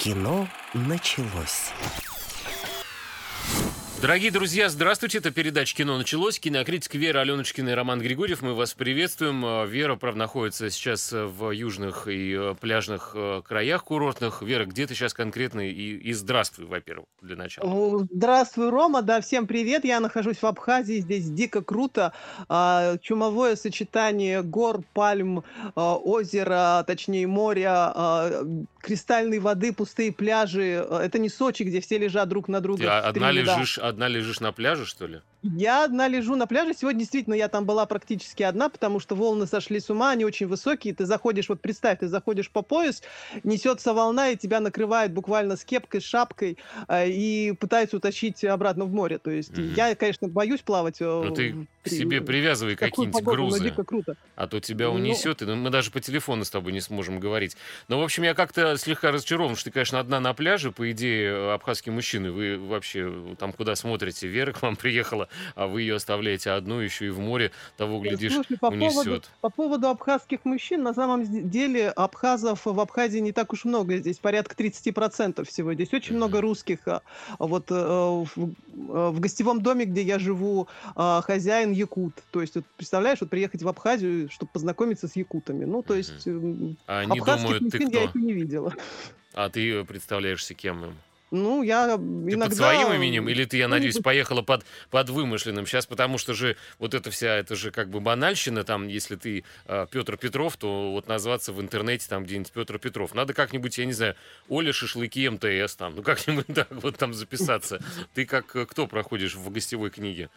Кино началось. Дорогие друзья, здравствуйте. Это передача «Кино началось». Кинокритик Вера Аленочкина и Роман Григорьев. Мы вас приветствуем. А, Вера, правда, находится сейчас в южных и э, пляжных э, краях курортных. Вера, где ты сейчас конкретно? И, и здравствуй, во-первых, для начала. Здравствуй, Рома. Да, всем привет. Я нахожусь в Абхазии. Здесь дико круто. А, чумовое сочетание гор, пальм, а, озера, точнее моря, кристальной воды, пустые пляжи. Это не Сочи, где все лежат друг на друга. Ты одна лежишь, одна лежишь на пляже, что ли? Я одна лежу на пляже. Сегодня действительно я там была практически одна, потому что волны сошли с ума, они очень высокие. Ты заходишь, вот представь, ты заходишь по пояс, несется волна, и тебя накрывает буквально с кепкой, шапкой, э, и пытается утащить обратно в море. То есть mm-hmm. я, конечно, боюсь плавать. Э, ну ты к себе привязывай какие-нибудь грузы, круто. а то тебя ну, унесет, ну... и мы даже по телефону с тобой не сможем говорить. Но, в общем, я как-то слегка разочарован, что ты, конечно, одна на пляже. По идее, абхазские мужчины, вы вообще там куда смотрите? Вера к вам приехала а вы ее оставляете одну еще и в море, того, глядишь, Слушай, по унесет. Поводу, по поводу абхазских мужчин, на самом деле абхазов в Абхазии не так уж много, здесь порядка 30% всего. Здесь очень mm-hmm. много русских. А, вот э, в, э, в гостевом доме, где я живу, а, хозяин якут. То есть, вот, представляешь, вот приехать в Абхазию, чтобы познакомиться с якутами. Ну, то есть, mm-hmm. а абхазских думают, мужчин я еще не видела. А ты представляешься кем им? Ну, я ты иногда... под своим именем? Или ты, я ну, надеюсь, поехала под, под вымышленным? Сейчас, потому что же вот эта вся, это же как бы банальщина, там, если ты э, Петр Петров, то вот назваться в интернете там где-нибудь Петр Петров. Надо как-нибудь, я не знаю, Оля Шашлыки МТС там, ну как-нибудь так вот там записаться. Ты как э, кто проходишь в гостевой книге?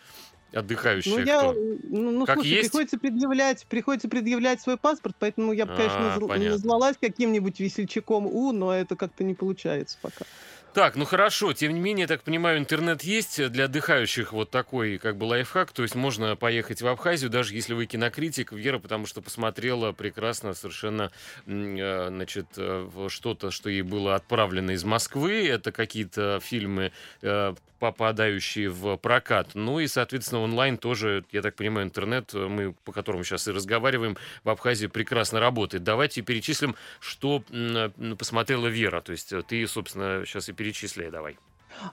Отдыхающая ну, я, кто? Ну, ну как слушай, есть? приходится предъявлять, приходится предъявлять свой паспорт, поэтому я бы, конечно, а, назвалась каким-нибудь весельчаком У, но это как-то не получается пока. Так, ну хорошо, тем не менее, я так понимаю, интернет есть для отдыхающих вот такой как бы лайфхак, то есть можно поехать в Абхазию, даже если вы кинокритик, Вера, потому что посмотрела прекрасно совершенно, э, значит, э, что-то, что ей было отправлено из Москвы, это какие-то фильмы, э, попадающие в прокат, ну и, соответственно, онлайн тоже, я так понимаю, интернет, мы по которому сейчас и разговариваем, в Абхазии прекрасно работает. Давайте перечислим, что посмотрела Вера, то есть ты, собственно, сейчас и перечисляй давай.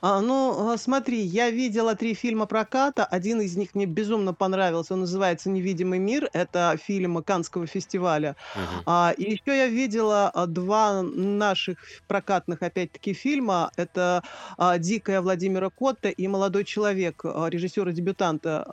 А, ну, а, смотри, я видела три фильма проката. Один из них мне безумно понравился. Он называется «Невидимый мир». Это фильм Канского фестиваля. Мгм. А, и еще я видела а, два наших прокатных, опять-таки, фильма. Это а, «Дикая» Владимира Котта и «Молодой человек» режиссера-дебютанта.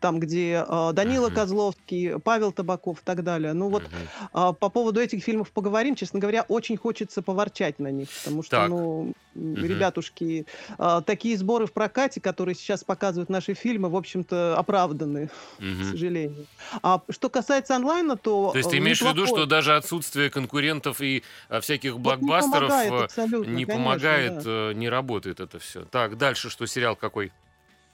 Там, где Данила Мгм. Козловский, Павел Табаков и так далее. Ну вот а, по поводу этих фильмов поговорим. Честно говоря, очень хочется поворчать на них, потому что, Так. ну, Мгм. ребятушки и а, такие сборы в прокате, которые сейчас показывают наши фильмы, в общем-то, оправданы, к сожалению. А что касается онлайна, то То есть ты имеешь в виду, что даже отсутствие конкурентов и а, всяких Вот не блокбастеров помогает э, не конечно, помогает, да. э, не работает это все. Так, дальше что, сериал какой?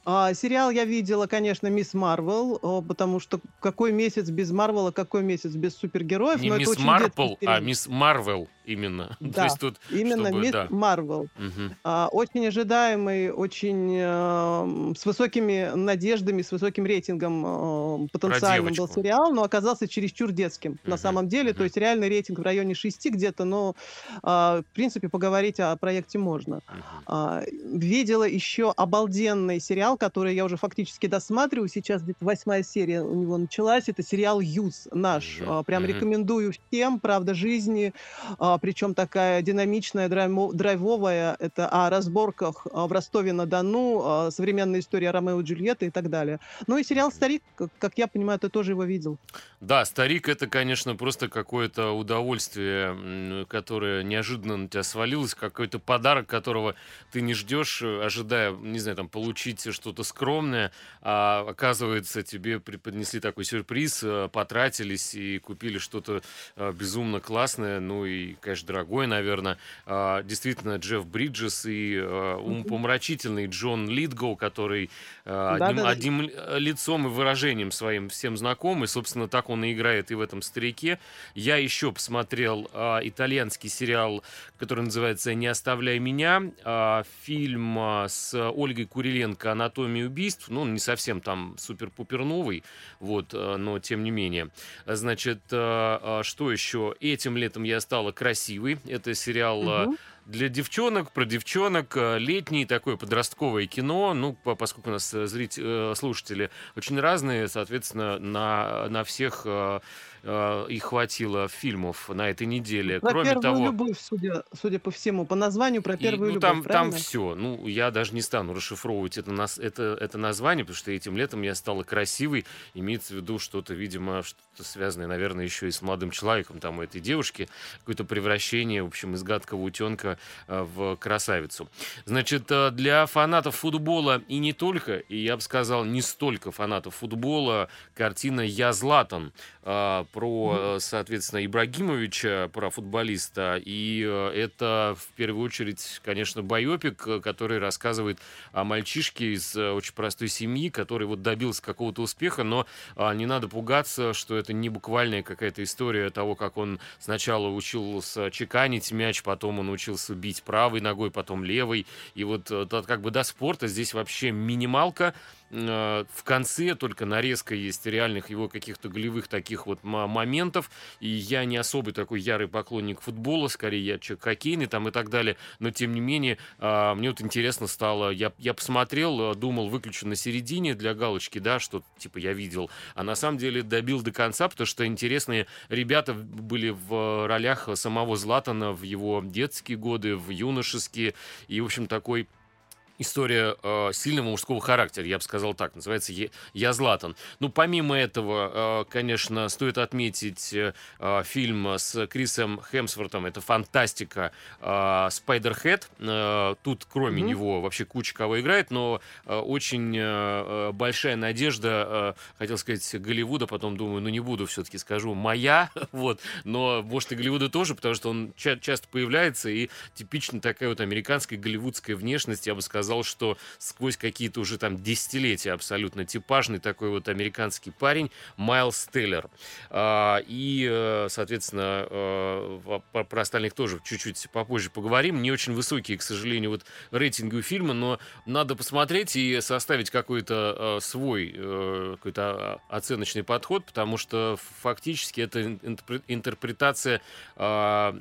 А, сериал я видела, конечно, «Мисс Марвел», потому что какой месяц без Марвела, какой месяц без супергероев, Не Мисс Марпл, а. Мисс Марвел именно. То Да, тут, именно чтобы, «Мисс да. Марвел». Мгм. А, Очень ожидаемый, очень эм, с высокими надеждами, с высоким рейтингом э, Про потенциальным был сериал, но оказался чересчур детским на Мгм. самом деле. То Мгм. есть реальный рейтинг в районе 6 где-то, но а, в принципе поговорить о проекте можно. Мгм. А, Видела еще обалденный сериал, который я уже фактически досматриваю. Сейчас где-то восьмая серия у него началась. Это сериал «Юз» наш. Мгм. А, Прям Мгм. рекомендую всем. Правда жизни. Причем такая динамичная, драйвовая. Это о разборках а, в Ростове-на-Дону, а, современная история Ромео и Джульетты и так далее. Ну и сериал «Старик», как, я понимаю, ты тоже его видел. Да, старик это, конечно, просто какое-то удовольствие, которое неожиданно на тебя свалилось, какой-то подарок, которого ты не ждешь, ожидая, не знаю, там, получить что-то скромное, а оказывается, тебе преподнесли такой сюрприз, потратились и купили что-то безумно классное, ну и, конечно, дорогое, наверное. А, Действительно, Джефф Бриджес и Мгм. умопомрачительный Джон Литгоу, который э, одним, одним лицом и выражением своим всем знаком, и, собственно, так он и играет и в этом «Старике». Я еще посмотрел а, итальянский сериал, который называется «Не оставляй меня», а, фильм а, с Ольгой Куриленко «Анатомия убийств», ну, не совсем там супер-пупер новый, вот, а, но тем не менее. Значит, а, а, что еще? Этим летом я стала красивой. Это сериал Мгм. для девчонок, про девчонок, э, летний такое подростковое кино. Ну, поскольку у нас э, зрители, слушатели очень разные, соответственно, на, на всех э, их хватило фильмов на этой неделе. Про Кроме первую того, любовь, судя, судя по всему, по названию про и, первую ну, любовь, там, там все. Ну, я даже не стану расшифровывать это, нас, это, это название, потому что этим летом я стала красивой. Имеется в виду что-то, видимо, что-то связанное, наверное, еще и с молодым человеком там у этой девушки. Какое-то превращение, в общем, из гадкого утенка э, в красавицу. Значит, э, для фанатов футбола и не только, и я бы сказал, не столько фанатов футбола, картина «Я Златан» про, э, соответственно, Ибрагимовича, про футболиста. И э, это, в первую очередь, конечно, байопик, э, который рассказывает о мальчишке из очень простой семьи, который вот добился какого-то успеха, но а, не надо пугаться, что это не буквальная какая-то история того, как он сначала учился чеканить мяч, потом он учился бить правой ногой, потом левой. И вот как бы до спорта здесь вообще минималка. Э, В конце только нарезка есть реальных его каких-то голевых таких вот мо- моментов. И я не особый такой ярый поклонник футбола, скорее я человек хоккейный там и так далее. Но тем не менее, а, мне вот интересно стало, я, я посмотрел, э, думал, выключу на середине для галочки, да, что типа я видел. А на самом деле добил до конца, потому что интересные ребята были в ролях самого Златана в его детские годы, в юношеские. И, в общем, такой история э, сильного мужского характера, я бы сказал так, называется «Я, Златан». Ну, помимо этого, э, конечно, стоит отметить э, э, фильм с Крисом Хемсвортом, это фантастика э, «Спайдерхед». Э, тут, кроме Мгм. него, вообще куча кого играет, но э, очень э, э, большая надежда, э, хотел сказать, Голливуда, потом думаю, ну, не буду, все-таки скажу, моя, вот, но, может, и Голливуда тоже, потому что он ча- часто появляется, и типично такая вот американская голливудская внешность, я бы сказал, что сквозь какие-то уже там десятилетия абсолютно типажный такой вот американский парень Майлз Теллер. А, И, э, соответственно, э, про остальных тоже чуть-чуть попозже поговорим. Не очень высокие, к сожалению, вот рейтинги у фильма, но надо посмотреть и составить какой-то э, свой какой-то а, оценочный подход, потому что фактически это интерпре- интерпретация а,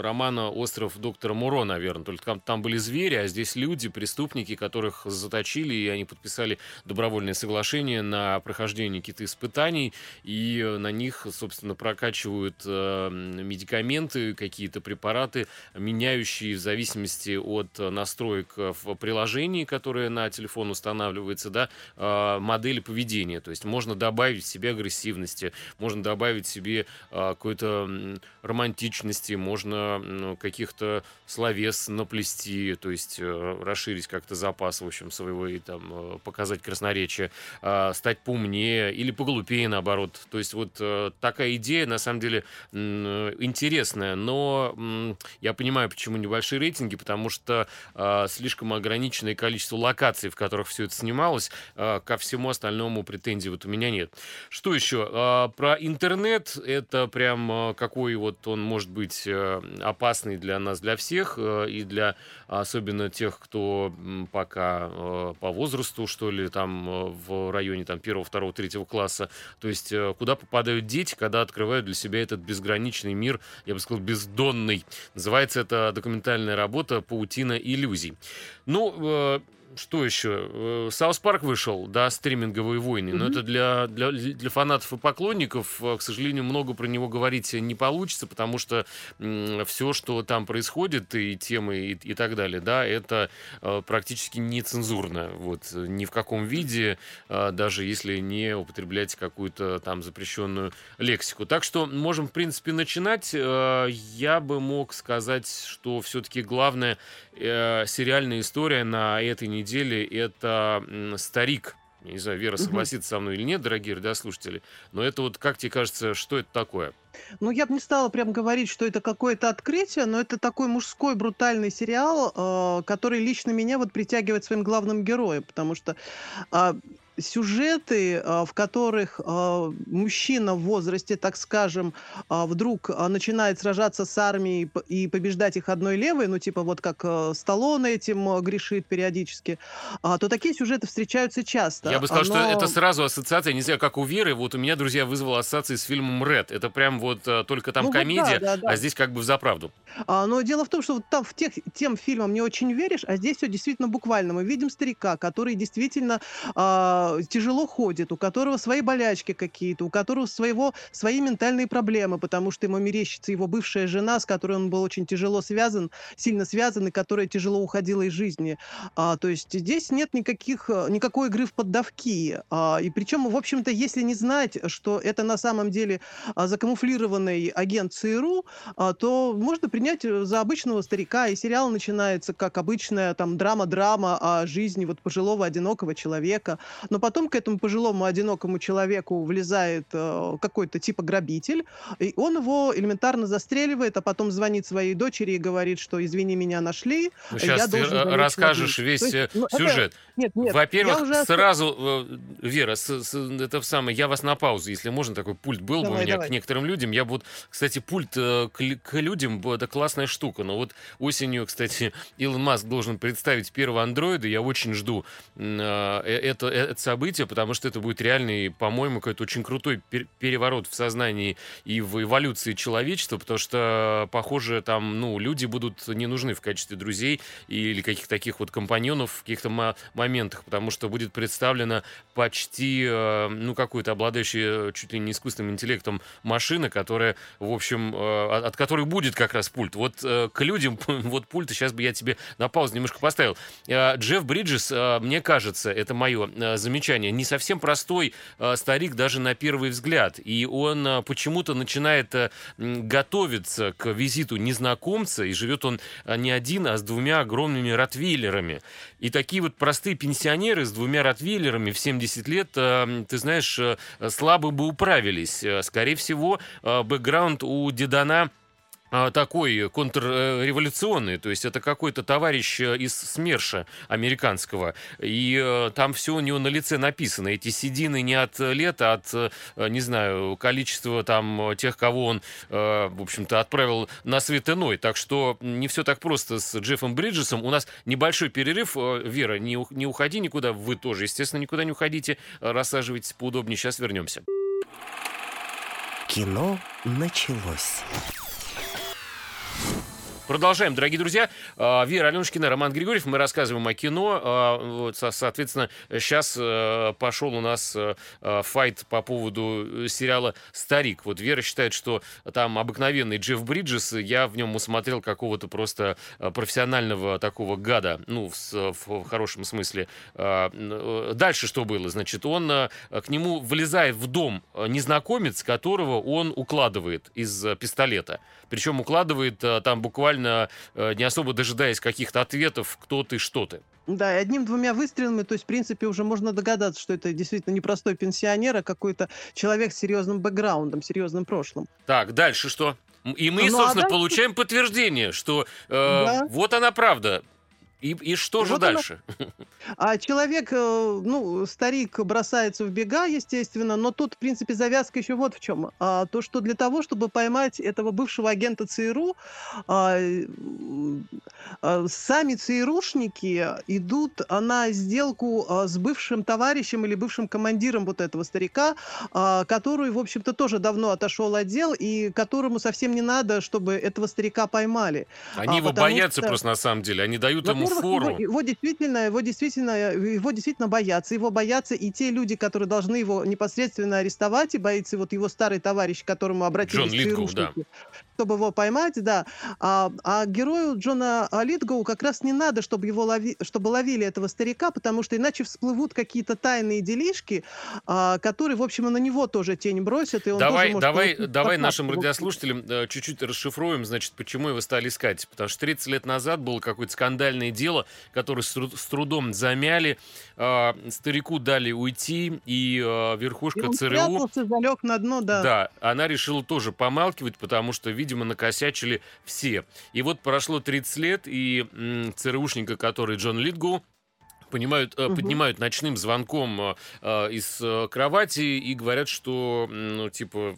романа «Остров доктора Муро», наверное. Только там, были звери, а здесь люди, преступники, которых заточили, и они подписали добровольное соглашение на прохождение каких-то испытаний, и на них, собственно, прокачивают э, медикаменты, какие-то препараты, меняющие в зависимости от настроек в приложении, которое на телефон устанавливается, да, э, модели поведения. То есть можно добавить себе агрессивности, можно добавить себе э, какой-то романтичности, можно каких-то словес наплести, то есть э, расширить как-то запас, в общем, своего и там э, показать красноречие, а, стать поумнее или поглупее, наоборот. То есть вот э, такая идея, на самом деле, м, интересная, но я понимаю, почему небольшие рейтинги, потому что а, слишком ограниченное количество локаций, в которых все это снималось, а, ко всему остальному претензий вот у меня нет. Что еще? Про интернет, это прям какой вот он может быть э, опасный для нас, для всех, э, и для особенно тех, кто пока э, по возрасту, что ли, там э, в районе там первого, второго, третьего класса. То есть э, куда попадают дети, когда открывают для себя этот безграничный мир, я бы сказал, бездонный. Называется это документальная работа «Паутина иллюзий». Ну, э, что еще? Э, South Park вышел, да, стриминговые войны, но это для, для, для фанатов и поклонников, э, к сожалению, много про него говорить не получится, потому что все, что там происходит, и темы, и, и так далее, да, это э, практически нецензурно, вот, э, ни в каком виде, э, даже если не употреблять какую-то там запрещенную лексику. Так что можем, в принципе, начинать. Э, Я бы мог сказать, что все-таки главная э, сериальная история на этой неделе это м, «Старик». Я не знаю, Вера согласится со мной или нет, дорогие радиослушатели, но это вот, как тебе кажется, что это такое? Ну, я бы не стала прям говорить, что это какое-то открытие, но это такой мужской брутальный сериал, э, который лично меня вот притягивает своим главным героем, потому что а, сюжеты, а, в которых а, мужчина в возрасте, так скажем, а, вдруг начинает сражаться с армией и побеждать их одной левой, ну типа вот как Сталлоне этим грешит периодически, то такие сюжеты встречаются часто. Я бы сказал, Но... что это сразу ассоциация, не знаю, как у Веры, вот у меня, друзья, вызвала ассоциации с фильмом «Ред». Это прям вот только там ну, комедия, вот да, да, да. а здесь как бы в заправду. Но дело в том, что вот там в тех, тем фильмам не очень веришь, а здесь все действительно буквально. Мы видим старика, который действительно тяжело ходит, у которого свои болячки какие-то, у которого своего, свои ментальные проблемы, потому что ему мерещится его бывшая жена, с которой он был очень тяжело связан, сильно связан, и которая тяжело уходила из жизни. А, то есть здесь нет никаких, никакой игры в поддавки. А, и причем, в общем-то, если не знать, что это на самом деле а, закамуфлированный агент ЦРУ, а, то можно принять за обычного старика, и сериал начинается как обычная там драма-драма о жизни вот пожилого одинокого человека. Но потом к этому пожилому одинокому человеку влезает э, какой-то типа грабитель, и он его элементарно застреливает, а потом звонит своей дочери и говорит, что извини, меня нашли. Ну, сейчас я ты расскажешь весь есть, э, ну, сюжет. Это... Нет, нет, Во-первых, уже... сразу, э, Вера, с, с, это самое, я вас на паузу, если можно, такой пульт был давай, бы у меня давай. к некоторым людям. Я вот, кстати, пульт э, к, к людям, это классная штука. Но вот осенью, кстати, Илон Маск должен представить первого андроида. Я очень жду э, это, это событие, потому что это будет реальный, по-моему, какой-то очень крутой переворот в сознании и в эволюции человечества, потому что, похоже, там, ну, люди будут не нужны в качестве друзей или каких-то таких вот компаньонов в каких-то моментах, потому что будет представлена почти, э, ну, какой-то обладающий э, чуть ли не искусственным интеллектом машина, которая, в общем, э, от которой будет как раз пульт. Вот к людям, вот пульт, сейчас бы я тебе на паузу немножко поставил. Джефф Бриджес, мне кажется, это мое замечание, не совсем простой старик даже на первый взгляд. И он почему-то начинает готовиться к визиту незнакомца, и живет он не один, а с двумя огромными ротвейлерами. И такие вот простые пенсионеры с двумя ротвейлерами в 70 лет, э, ты знаешь, э, слабо бы управились. Э, скорее всего, бэкграунд у Дедана такой контрреволюционный, то есть это какой-то товарищ из СМЕРШа американского, и э, там все у него на лице написано. Эти седины не от лет, а от, не знаю, количества там тех, кого он, э, в общем-то, отправил на свет иной. Так что не все так просто с Джеффом Бриджесом. У нас небольшой перерыв. Вера, не, не уходи никуда, вы тоже, естественно, никуда не уходите. Рассаживайтесь поудобнее, сейчас вернемся. Кино началось. Продолжаем, дорогие друзья. А, Вера Аленушкина, Роман Григорьев. Мы рассказываем о кино. А, соответственно, сейчас э, пошел у нас э, э, файт по поводу сериала «Старик». Вот Вера считает, что там обыкновенный Джефф Бриджес. Я в нем усмотрел какого-то просто профессионального такого гада. Ну, в, в хорошем смысле. А, дальше что было? Значит, он к нему влезает в дом незнакомец, которого он укладывает из пистолета. Причем укладывает там буквально буквально э, не особо дожидаясь каких-то ответов, кто ты, что ты. Да, и одним-двумя выстрелами, то есть, в принципе, уже можно догадаться, что это действительно не простой пенсионер, а какой-то человек с серьезным бэкграундом, серьезным прошлым. Так, дальше что? И мы, ну, а собственно, а дальше... получаем подтверждение, что э, да. вот она правда. И, и что же вот дальше? Она... А человек, э, ну, старик бросается в бега, естественно, но тут, в принципе, завязка еще вот в чем. А, то, что для того, чтобы поймать этого бывшего агента ЦРУ, а, а, сами ЦРУшники идут на сделку а, с бывшим товарищем или бывшим командиром вот этого старика, а, который, в общем-то, тоже давно отошел от дел и которому совсем не надо, чтобы этого старика поймали. Они а, его боятся что... просто на самом деле, они дают ему фору. Его, его действительно, его действительно, его действительно боятся. Его боятся и те люди, которые должны его непосредственно арестовать, и боится вот его старый товарищ, к которому обратились Джон Литгоу, да. чтобы его поймать, да. А, а герою Джона Литгоу как раз не надо, чтобы его лови, чтобы ловили этого старика, потому что иначе всплывут какие-то тайные делишки, а, которые, в общем, на него тоже тень бросят, и он давай, тоже может давай, давай нашим радиослушателям э, чуть-чуть расшифруем, значит, почему его стали искать. Потому что 30 лет назад было какое-то скандальное дело, которое с, с трудом замяли. Э, старику дали уйти, и э, верхушка и он ЦРУ... Спрятался, залег на дно, да. Да, она решила тоже помалкивать, потому что, видимо, накосячили все. И вот прошло 30 лет, и м, ЦРУшника, который Джон Литгу, понимают, угу. поднимают ночным звонком э, э, из кровати и говорят, что, ну, типа,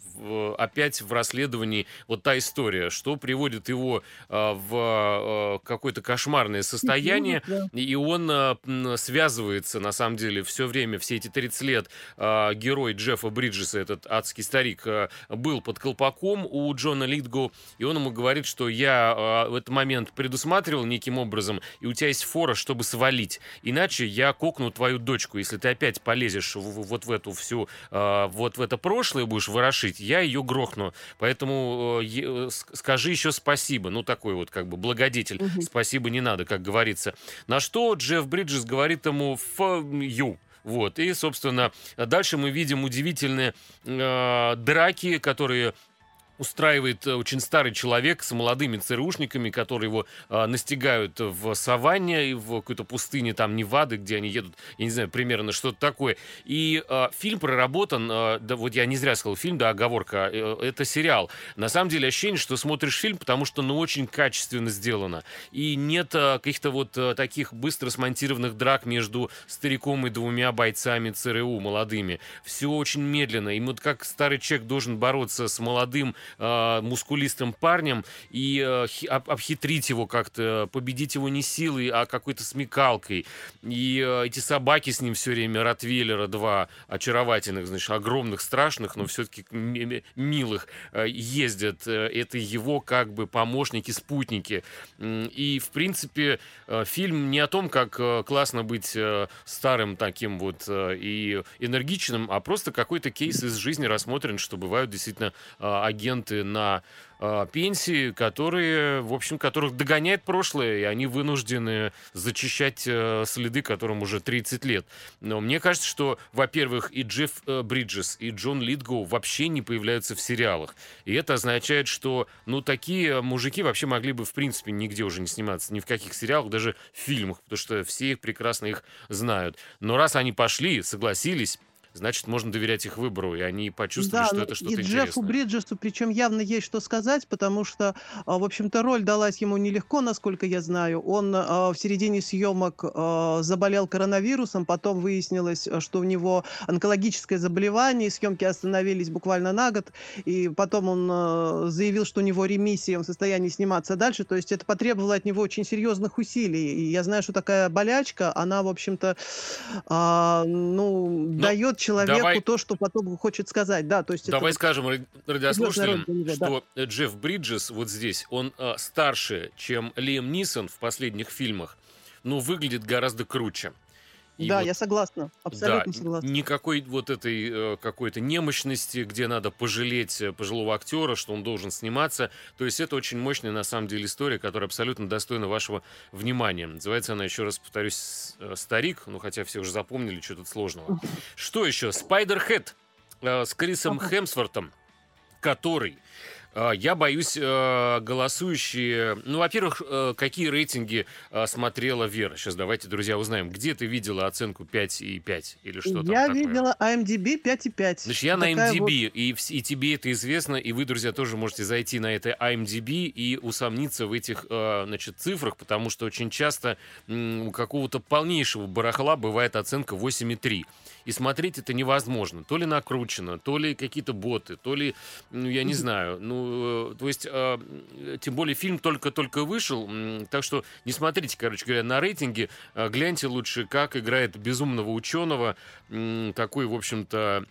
опять в расследовании вот та история, что приводит его в какое-то кошмарное состояние, и он связывается, на самом деле, все время, все эти 30 лет герой Джеффа Бриджеса, этот адский старик, был под колпаком у Джона Литго, и он ему говорит, что я в этот момент предусматривал неким образом, и у тебя есть фора, чтобы свалить. Иначе иначе я кокну твою дочку. Если ты опять полезешь в, вот в эту всю, э, вот в это прошлое будешь ворошить, я ее грохну. Поэтому э, скажи еще спасибо. Ну, такой вот как бы благодетель. Угу. Спасибо не надо, как говорится. На что Джефф Бриджес говорит ему «ф Вот, и, собственно, дальше мы видим удивительные э, драки, которые устраивает э, очень старый человек с молодыми ЦРУшниками, которые его э, настигают в саванне, и в какой-то пустыне там Невады, где они едут, я не знаю, примерно что-то такое. И э, фильм проработан, э, да вот я не зря сказал фильм, да, оговорка, э, это сериал. На самом деле ощущение, что смотришь фильм, потому что, ну, очень качественно сделано. И нет э, каких-то вот э, таких быстро смонтированных драк между стариком и двумя бойцами ЦРУ молодыми. Все очень медленно. И вот как старый человек должен бороться с молодым э, мускулистым парнем и э, об, обхитрить его как-то, победить его не силой, а какой-то смекалкой. И э, эти собаки с ним все время, Ротвейлера два очаровательных, значит, огромных, страшных, но все-таки милых, э, ездят. Э, это его как бы помощники, спутники. И, в принципе, э, фильм не о том, как э, классно быть старым таким вот и энергичным, а просто какой-то кейс из жизни рассмотрен, что бывают действительно агенты студенты на э, пенсии, которые, в общем, которых догоняет прошлое, и они вынуждены зачищать э, следы, которым уже 30 лет. Но мне кажется, что, во-первых, и Джефф э, Бриджес, и Джон Литгоу вообще не появляются в сериалах. И это означает, что, ну, такие мужики вообще могли бы, в принципе, нигде уже не сниматься, ни в каких сериалах, даже в фильмах, потому что все их прекрасно их знают. Но раз они пошли, согласились, значит, можно доверять их выбору, и они почувствовали, да, что это что-то интересное. И Джеффу Бриджесу, причем явно есть что сказать, потому что, а, в общем-то, роль далась ему нелегко, насколько я знаю. Он а, в середине съемок а, заболел коронавирусом, потом выяснилось, что у него онкологическое заболевание, съемки остановились буквально на год, и потом он заявил, что у него ремиссия, он в состоянии сниматься дальше, то есть это потребовало от него очень серьезных усилий. И я знаю, что такая болячка, она, в общем-то, ну, Но... дает человеку давай, то, что потом хочет сказать. Да, то есть давай это... скажем радиослушателям, что да. Джефф Бриджес вот здесь, он э, старше, чем Лиам Нисон в последних фильмах, но выглядит гораздо круче. И да, вот, я согласна, абсолютно да, согласна. Никакой вот этой э, какой-то немощности, где надо пожалеть э, пожилого актера, что он должен сниматься. То есть это очень мощная на самом деле история, которая абсолютно достойна вашего внимания. Называется она, еще раз повторюсь, э, «Старик», ну хотя все уже запомнили, что тут сложного. Что еще? «Спайдерхед» с Крисом Хемсвортом, который я боюсь, э, голосующие... Ну, во-первых, э, какие рейтинги э, смотрела Вера? Сейчас давайте, друзья, узнаем. Где ты видела оценку 5,5 или что там Я видела IMDb 5,5. Значит, я на IMDb, вот... и, и тебе это известно, и вы, друзья, тоже можете зайти на это IMDb и усомниться в этих, значит, цифрах, потому что очень часто у какого-то полнейшего барахла бывает оценка 8,3 и смотреть это невозможно. То ли накручено, то ли какие-то боты, то ли, ну, я не знаю. Ну, э, то есть, э, тем более фильм только-только вышел, так что не смотрите, короче говоря, на рейтинге, э, гляньте лучше, как играет безумного ученого, такой, в общем-то, а,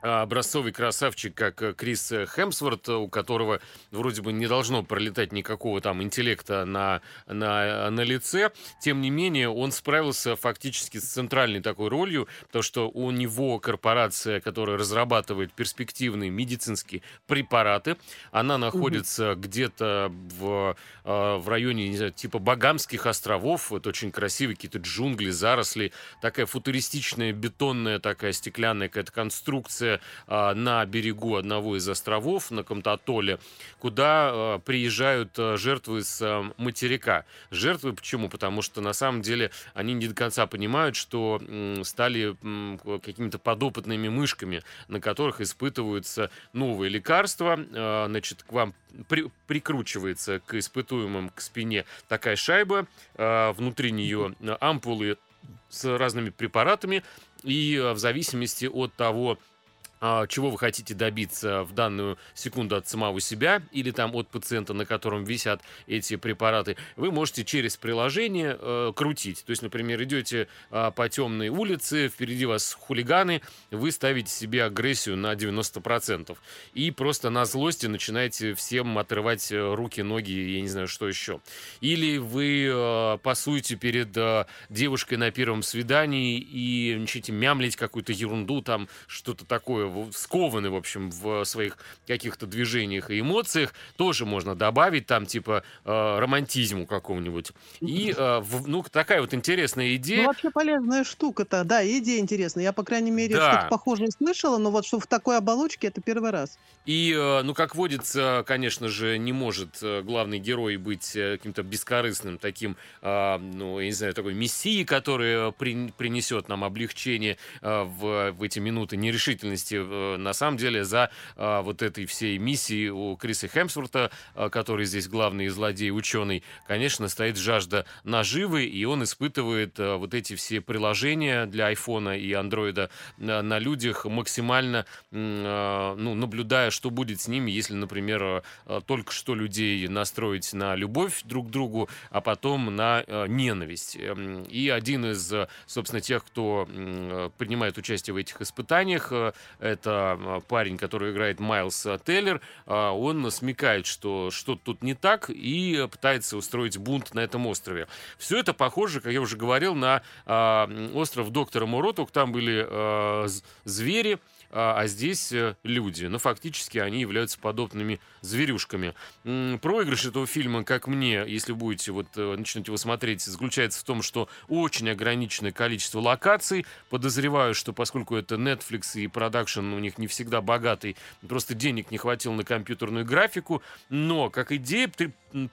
образцовый красавчик, как э, Крис Хемсворт, у которого вроде бы не должно пролетать никакого там интеллекта на, на, на лице. Тем не менее, он справился фактически с центральной такой ролью, потому что у него корпорация, которая разрабатывает перспективные медицинские препараты, она находится угу. где-то в, а, в районе, не знаю, типа Багамских островов. Это очень красивые какие-то джунгли, заросли, такая футуристичная бетонная такая стеклянная какая-то конструкция а, на берегу одного из островов, на каком-то атолле, куда а, приезжают а, жертвы с материка. Жертвы почему? Потому что на самом деле они не до конца понимают, что стали какими-то подопытными мышками, на которых испытываются новые лекарства. Значит, к вам при, прикручивается к испытуемым к спине такая шайба, внутри нее ампулы с разными препаратами, и в зависимости от того, чего вы хотите добиться в данную секунду от самого себя или там от пациента, на котором висят эти препараты, вы можете через приложение э, крутить. То есть, например, идете э, по темной улице, впереди вас хулиганы, вы ставите себе агрессию на 90%. И просто на злости начинаете всем отрывать э, руки, ноги, я не знаю, что еще. Или вы э, пасуете перед э, девушкой на первом свидании и начнете мямлить какую-то ерунду, там что-то такое скованы, в общем, в своих каких-то движениях и эмоциях, тоже можно добавить там, типа, э, романтизму какого-нибудь. И, э, в, ну, такая вот интересная идея. Ну, вообще полезная штука-то, да, идея интересная. Я, по крайней мере, да. что-то похожее слышала, но вот что в такой оболочке, это первый раз. И, э, ну, как водится, конечно же, не может э, главный герой быть э, каким-то бескорыстным таким, э, ну, я не знаю, такой мессией, который при, принесет нам облегчение э, в, в эти минуты нерешительности Э, на самом деле за э, вот этой всей миссией у Криса Хемсворта, э, который здесь главный злодей, ученый, конечно, стоит жажда наживы, и он испытывает вот эти все приложения для айфона и андроида на людях максимально, ну, наблюдая, что будет с ними, если, например, только что людей настроить на любовь друг к другу, а потом на ненависть. Эм, и один из, собственно, тех, кто принимает участие в этих испытаниях, это а, парень, который играет Майлз Теллер, а, он смекает, что что-то тут не так и пытается устроить бунт на этом острове. Все это похоже, как я уже говорил, на а, остров доктора Муротук. Там были звери, а, а здесь э, люди. Но фактически они являются подобными зверюшками. Проигрыш этого фильма, как мне, если будете вот э, начнете его смотреть, заключается в том, что очень ограниченное количество локаций. Подозреваю, что поскольку это Netflix и продакшн у них не всегда богатый, просто денег не хватило на компьютерную графику. Но как идея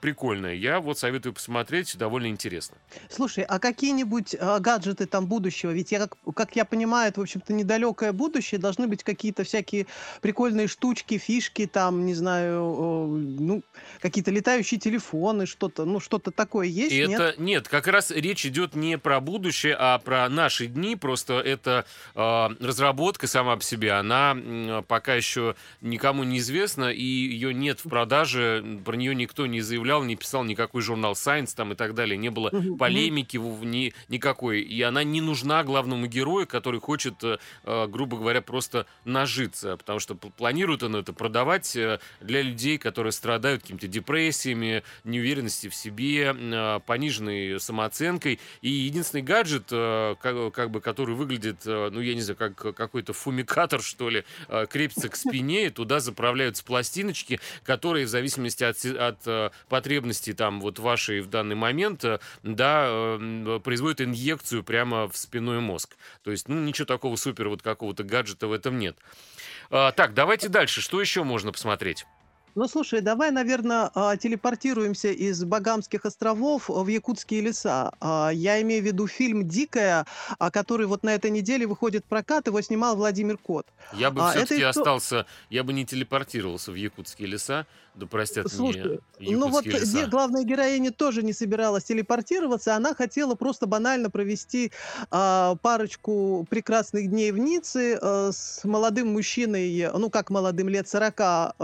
прикольная. Я вот советую посмотреть, довольно интересно. Слушай, а какие-нибудь а, гаджеты там будущего? Ведь я, как, как я понимаю, это, в общем-то, недалекое будущее. Должны быть какие-то всякие прикольные штучки, фишки, там, не знаю, ну, какие-то летающие телефоны, что-то, ну, что-то такое есть, И нет? Это, нет, как раз речь идет не про будущее, а про наши дни. Просто это э, разработка сама по себе, она э, пока еще никому не известна, и ее нет в продаже, про нее никто не заявлял, не писал никакой журнал Science там и так далее, не было полемики ни, никакой, и она не нужна главному герою, который хочет, э, э, грубо говоря, просто нажиться, потому что планирует он это продавать э, для людей, которые страдают какими-то депрессиями, неуверенностью в себе, пониженной самооценкой, и единственный гаджет, как, как бы, который выглядит, ну, я не знаю, как какой-то фумикатор, что ли, крепится к спине, и туда заправляются пластиночки, которые в зависимости от, от потребности там вот вашей в данный момент, э, да, э, производит инъекцию прямо в спиной мозг. То есть, ну, ничего такого супер вот какого-то гаджета в этом нет. А, так, давайте дальше. Что еще можно посмотреть? Ну, слушай, давай, наверное, а, телепортируемся из Багамских островов в якутские леса. А, я имею в виду фильм «Дикая», а, который вот на этой неделе выходит в прокат, его снимал Владимир Кот. Я бы все-таки это... остался, я бы не телепортировался в якутские леса, да простят Слушай, мне ну вот леса. главная героиня тоже не собиралась телепортироваться, она хотела просто банально провести а, парочку прекрасных дней в Ницце а, с молодым мужчиной, ну как молодым, лет 40, а,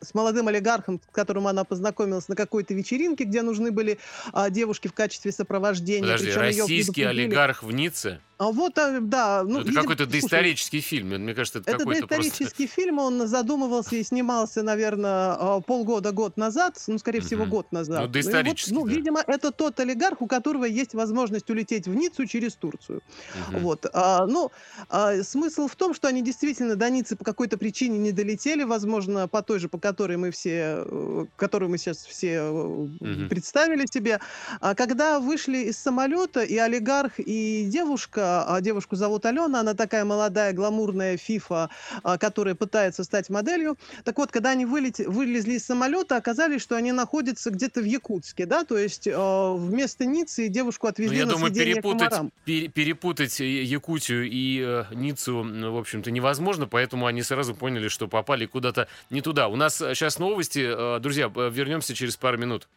с, молодым олигархом, с которым она познакомилась на какой-то вечеринке, где нужны были а, девушки в качестве сопровождения. Подожди, российский олигарх в Ницце? А вот, а, да. Ну, это какой-то доисторический фильм. Мне кажется, это, это какой-то доисторический просто... фильм. Он задумывался и снимался, наверное, а, полгода-год назад. Ну, скорее всего, год назад. Ну, доисторический, ну, вот, ну, да. видимо, это тот олигарх, у которого есть возможность улететь в Ниццу через Турцию. Угу. Вот. А, ну, а, смысл в том, что они действительно до Ниццы по какой-то причине не долетели, возможно, по той же, по которой мы все, э, которую мы сейчас все угу. представили себе. А когда вышли из самолета, и олигарх, и девушка девушку зовут Алена, она такая молодая, гламурная фифа, а, которая пытается стать моделью. Так вот, когда они вылет... вылезли из самолета, оказались, что они находятся где-то в Якутске, да, то есть а, вместо Ниццы девушку ну, отвезли ну, я на думаю, перепутать, пер, перепутать Якутию и э, Ниццу, в общем-то, невозможно, поэтому они сразу поняли, что попали куда-то не туда. У нас сейчас новости, э, друзья, вернемся через пару минут.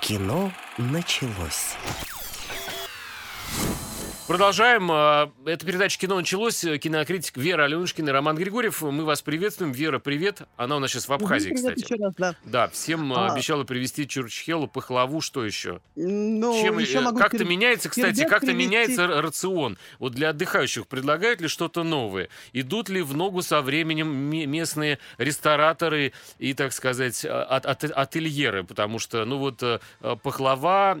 Кино началось. Продолжаем. А, эта передача «Кино началось». Кинокритик Вера Аленушкина и Роман Григорьев. Мы вас приветствуем. Вера, привет. Она у нас сейчас в Абхазии, Привет кстати. еще раз, да. Да, всем А. обещала привезти чурчхелу, пахлаву, что еще? Ну, Чем, еще э, могу как-то перед- меняется, кстати, как-то меняется рацион. Вот для отдыхающих предлагают ли что-то новое? Идут ли в ногу со временем ме- местные рестораторы и, так сказать, а- от- от- ательеры? Потому что, ну вот, э, э, пахлава,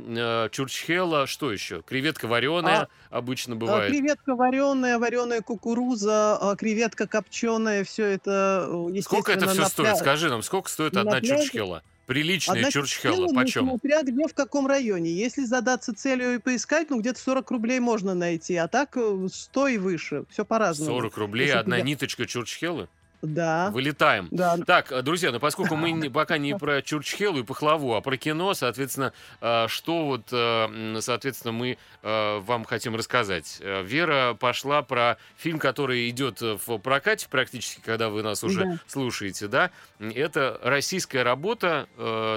чурчхела, что еще? Креветка вареная обычно А, бывает. Креветка вареная, вареная кукуруза, а, креветка копченая, все это, э, Сколько это все стоит? пля- Скажи нам, сколько стоит на одна пляже- чурчхела? Приличная Одна чурчхела, почем? смотря где, в каком районе. Если задаться целью и поискать, ну, где-то 40 рублей можно найти, а так э, 100 и выше. Все по-разному. 40 рублей, Если одна тебя- ниточка чурчхелы? Да, Вылетаем. да. Так, э, друзья, ну поскольку мы не- пока не про Чурчхелу и Пахлаву, а про кино, соответственно, э, что вот, э, соответственно, мы вам хотим рассказать. Вера пошла про фильм, который идет в прокате практически, когда вы нас уже Да. слушаете, да? Это российская работа,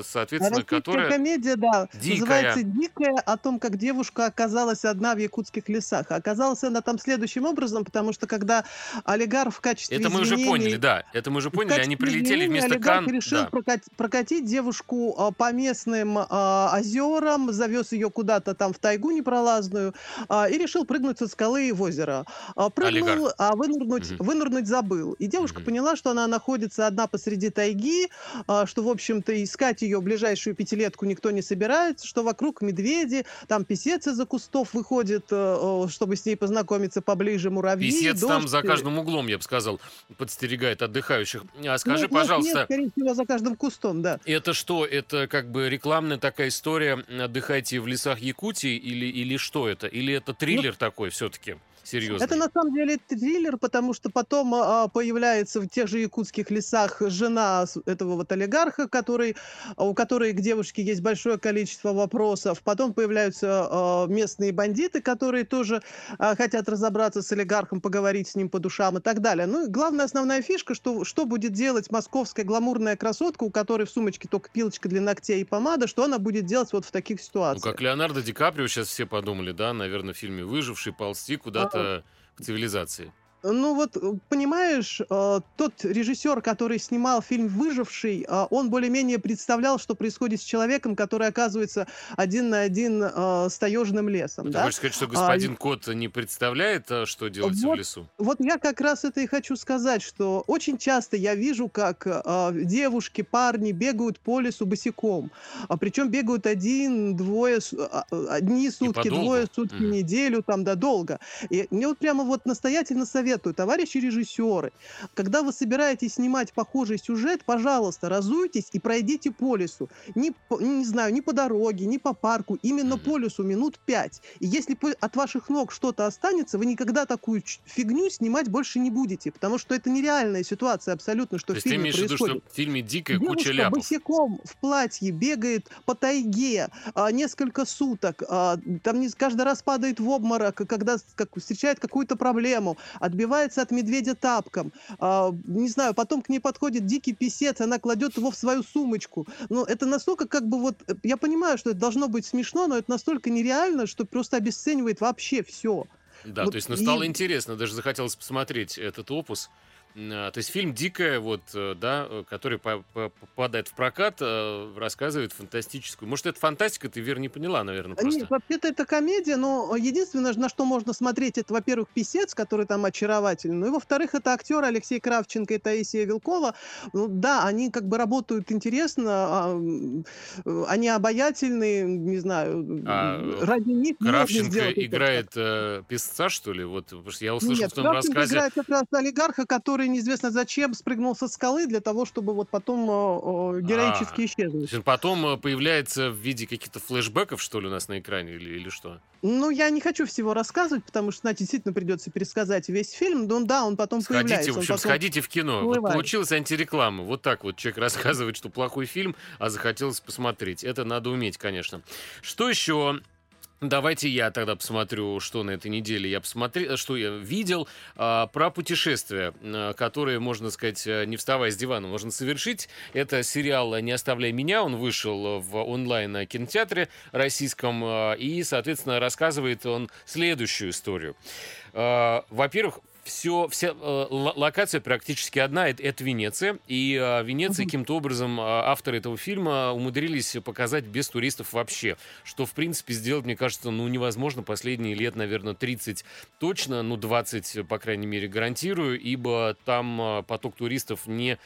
соответственно, Российская которая... комедия, да, Дикая. называется «Дикая», о том, как девушка оказалась одна в якутских лесах. Оказалась она там следующим образом, потому что когда олигарх в качестве Это мы уже извинений- поняли, да. Это мы уже поняли. Они прилетели вместо Кан. решил Да. прокат- прокатить девушку а, по местным а, озерам, завез ее куда-то там в тайгу непролазную а, и решил прыгнуть со скалы в озеро. А, Прыгнул, Олигарх. а вынырнуть, Мгм. вынырнуть забыл. И девушка Мгм. поняла, что она находится одна посреди тайги, а, что, в общем-то, искать ее ближайшую пятилетку никто не собирается, что вокруг медведи, там писец из-за кустов выходит, э, чтобы с ней познакомиться поближе, муравьи, Писец там дождь, за э, каждым углом, я бы сказал, подстерегает отдыхающих. А скажи, нет, нет, пожалуйста, Нет, скорее всего, за каждым кустом, да. Это что? Это как бы рекламная такая история «Отдыхайте в лесах Якутии» или, или что это? Или это триллер такой все-таки? Серьезный? Это на самом деле триллер, потому что потом а, появляется в тех же якутских лесах жена этого вот олигарха, который, а, у которой к девушке есть большое количество вопросов. Потом появляются а, местные бандиты, которые тоже а, хотят разобраться с олигархом, поговорить с ним по душам и так далее. Ну и главная основная фишка, что, что будет делать московская гламурная красотка, у которой в сумочке только пилочка для ногтей и помада, что она будет делать вот в таких Ну, ситуациях. как Леонардо Ди Каприо сейчас все подумали, да, наверное, в фильме «Выживший» ползти куда-то к цивилизации. Ну вот, э, понимаешь, э, тот режиссер, который снимал фильм «Выживший», э, он более-менее представлял, что происходит с человеком, который оказывается один на один с таежным лесом. Ты да? хочешь сказать, что господин Кот не представляет, а, что делается в Вот. лесу? Вот я как раз это и хочу сказать, что очень часто я вижу, как девушки, парни бегают по лесу босиком. А причем бегают один, двое, а, а, одни сутки, двое сутки, Мгм. неделю, там, да, долго. И мне вот прямо вот настоятельно советую, товарищи режиссеры, когда вы собираетесь снимать похожий сюжет, пожалуйста, разуйтесь и пройдите по лесу. Не, не знаю, не по дороге, не по парку, именно по лесу минут пять. И если от ваших ног что-то останется, вы никогда такую фигню снимать больше не будете, потому что это нереальная ситуация абсолютно, что То в фильме в виду, происходит. что в фильме «Дикая» куча Девушка ляпов? босиком в платье бегает по тайге а, несколько суток, а, там не, каждый раз падает в обморок, когда как, встречает какую-то проблему, отбивается от медведя тапком, а, не знаю, потом к ней подходит дикий писец, она кладет его в свою сумочку. Но это настолько как бы вот, э, я понимаю, что это должно быть смешно, но это настолько нереально, что просто обесценивает вообще все. Да, Вот то есть, ну, стало и- интересно, даже захотелось посмотреть этот опус. А, То есть фильм «Дикая», вот, э, да, э, который по- по- попадает в прокат, э, рассказывает фантастическую. Может, это фантастика, ты, Вера, не поняла, наверное, просто. Нет, вообще-то это комедия, но единственное, на что можно смотреть, это, во-первых, писец, который там очаровательный, ну и, во-вторых, это актеры Алексей Кравченко и Таисия Вилкова. Ну, да, они как бы работают интересно, а, э, они обаятельные, не знаю, А, ради них Кравченко это. играет э, писца, что ли? Вот, потому что я услышал Нет, в том Кравченко рассказе... играет как раз олигарха, который неизвестно зачем спрыгнул со скалы для того, чтобы вот потом э, э, героически А, исчезнуть. потом э, появляется в виде каких-то флешбеков, что ли, у нас на экране, или, или что? Ну, я не хочу всего рассказывать, потому что, значит, действительно придется пересказать весь фильм. Но да, он потом Сходите, появляется. в общем, потом- сходите в кино. Вот всплывает. получилась антиреклама. Вот так вот человек рассказывает, что плохой фильм, а захотелось посмотреть. Это надо уметь, конечно. Что еще? Давайте я тогда посмотрю, что на этой неделе я посмотрел, что я видел а, про путешествия, а, которые, можно сказать, э, не вставая с дивана, можно совершить. Это сериал «Не оставляй меня», он вышел в онлайн кинотеатре российском, а, и, соответственно, рассказывает он следующую историю. А, во-первых, все, вся э, локация практически одна, это, это Венеция. И э, Венеция каким-то образом э, авторы этого фильма умудрились показать без туристов вообще. Что, в принципе, сделать, мне кажется, ну, невозможно. Последние лет, наверное, 30 точно, ну, 20, по крайней мере, гарантирую, ибо там э, поток туристов не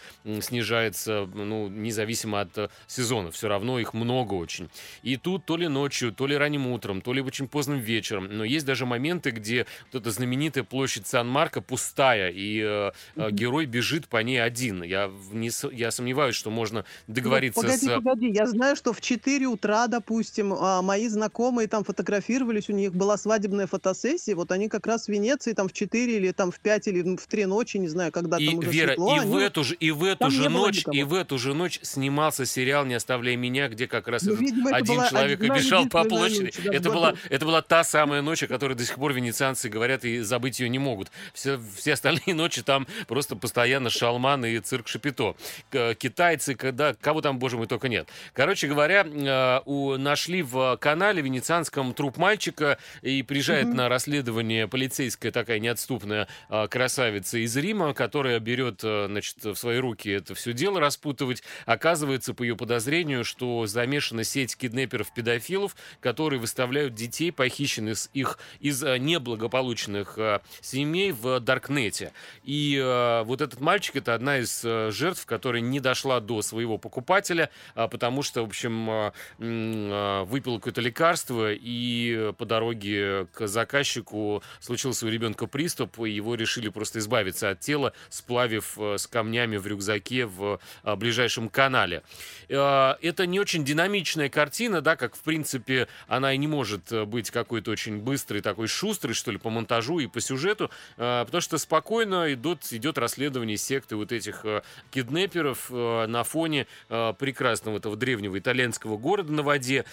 снижается, ну, независимо от э, сезона. Все равно их много очень. И тут то ли ночью, то ли ранним утром, то ли очень поздным вечером. Но есть даже моменты, где вот эта знаменитая площадь Сан-Марко, арка пустая, и э, mm-hmm. герой бежит по ней один. Я, не, я сомневаюсь, что можно договориться ну, погоди, с... Погоди, я знаю, что в 4 утра, допустим, а, мои знакомые там фотографировались, у них была свадебная фотосессия, вот они как раз в Венеции там в 4 или там в 5 или в 3 ночи, не знаю, когда и, там уже Вера, светло. И, они... в эту же, и в эту же ночь, и в эту же ночь снимался сериал «Не оставляй меня», где как раз ну, видимо, один человек бежал по площади. Ночь, это, была, это была та самая ночь, о которой до сих пор венецианцы говорят и забыть ее не могут. Все, все остальные ночи там просто постоянно шалман и цирк Шапито. Китайцы, когда, кого там, боже мой, только нет. Короче говоря, э, у, нашли в канале венецианском труп мальчика и приезжает mm-hmm. на расследование полицейская такая неотступная э, красавица из Рима, которая берет, э, значит, в свои руки это все дело распутывать. Оказывается, по ее подозрению, что замешана сеть киднеперов-педофилов, которые выставляют детей, похищенных из их из неблагополучных семей в Даркнете интернете. И э, вот этот мальчик это одна из э, жертв, которая не дошла до своего покупателя, э, потому что, в общем, э, э, выпил какое-то лекарство, и по дороге к заказчику случился у ребенка приступ, и его решили просто избавиться от тела, сплавив э, с камнями в рюкзаке в э, ближайшем канале. Э, это не очень динамичная картина, да, как, в принципе, она и не может э, быть какой-то очень быстрой, такой шустрой, что ли, по монтажу и по сюжету, э, потому что спокойно спокойно идут, идет расследование секты вот этих э, киднеперов э, на фоне э, прекрасного этого древнего итальянского города на воде.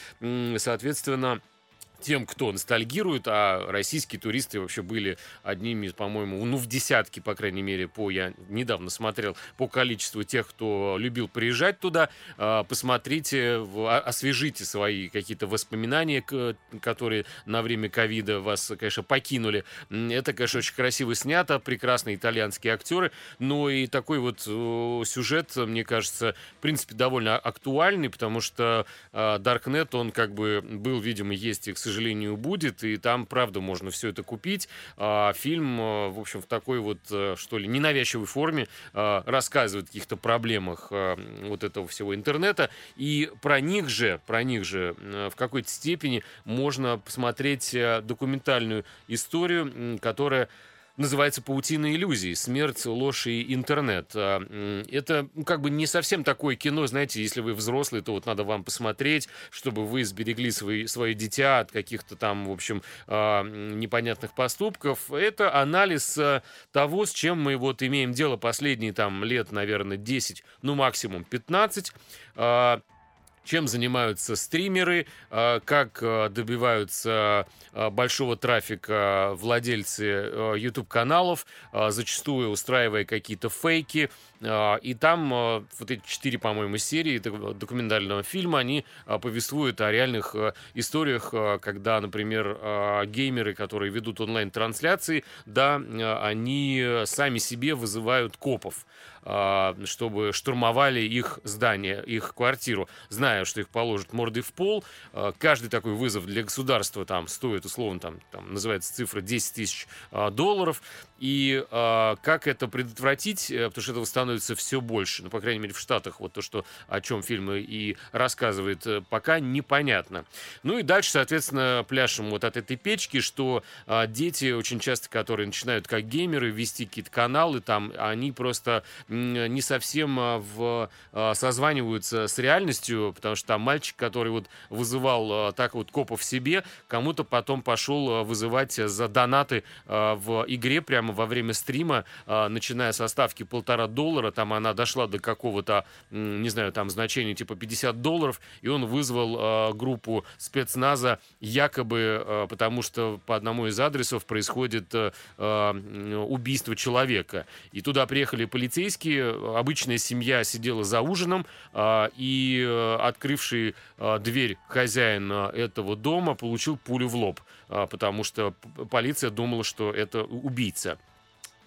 Соответственно, тем, кто ностальгирует, а российские туристы вообще были одними, по-моему, ну, в десятке, по крайней мере, по, я недавно смотрел, по количеству тех, кто любил приезжать туда. А, посмотрите, освежите свои какие-то воспоминания, которые на время ковида вас, конечно, покинули. Это, конечно, очень красиво снято, прекрасные итальянские актеры, но и такой вот сюжет, мне кажется, в принципе, довольно актуальный, потому что а, Darknet, он как бы был, видимо, есть и, к сожалению, сожалению, будет, и там, правда, можно все это купить. А, фильм, а, в общем, в такой вот, э, что ли, ненавязчивой форме а, рассказывает о каких-то проблемах вот этого всего интернета, и про них же, про них же в какой-то степени можно посмотреть э, документальную историю, которая называется «Паутина иллюзий. Смерть, ложь и интернет». А, это ну, как бы не совсем такое кино, знаете, если вы взрослый, то вот надо вам посмотреть, чтобы вы сберегли свои, свое дитя от каких-то там, в общем, а, непонятных поступков. Это анализ а, того, с чем мы вот имеем дело последние там лет, наверное, 10, ну максимум 15 чем занимаются стримеры, а, как а, добиваются а, большого трафика владельцы YouTube-каналов, зачастую устраивая какие-то фейки. И там вот эти четыре, по-моему, серии документального фильма, они повествуют о реальных историях, когда, например, геймеры, которые ведут онлайн-трансляции, да, они сами себе вызывают копов. А, чтобы штурмовали их здание, их квартиру, зная, что их положат мордой в пол. А, каждый такой вызов для государства там стоит, условно, там, там называется цифра 10 тысяч а, долларов. И как это предотвратить, э, потому что этого становится все больше, ну, по крайней мере, в Штатах, вот то, что, о чем фильмы и рассказывает, э, пока непонятно. Ну и дальше, соответственно, пляшем вот от этой печки, что дети очень часто, которые начинают как геймеры вести какие-то каналы, там, они просто не совсем а, в, а, созваниваются с реальностью, потому что там мальчик, который вот вызывал а, так вот копов себе, кому-то потом пошел вызывать за донаты в игре прямо прямо во время стрима, а, начиная со ставки полтора доллара, там она дошла до какого-то, не знаю, там значения типа 50 долларов, и он вызвал а, группу спецназа якобы а, потому, что по одному из адресов происходит убийство человека. И туда приехали полицейские, обычная семья сидела за ужином, и открывший дверь хозяин этого дома получил пулю в лоб, потому что полиция думала, что это убийца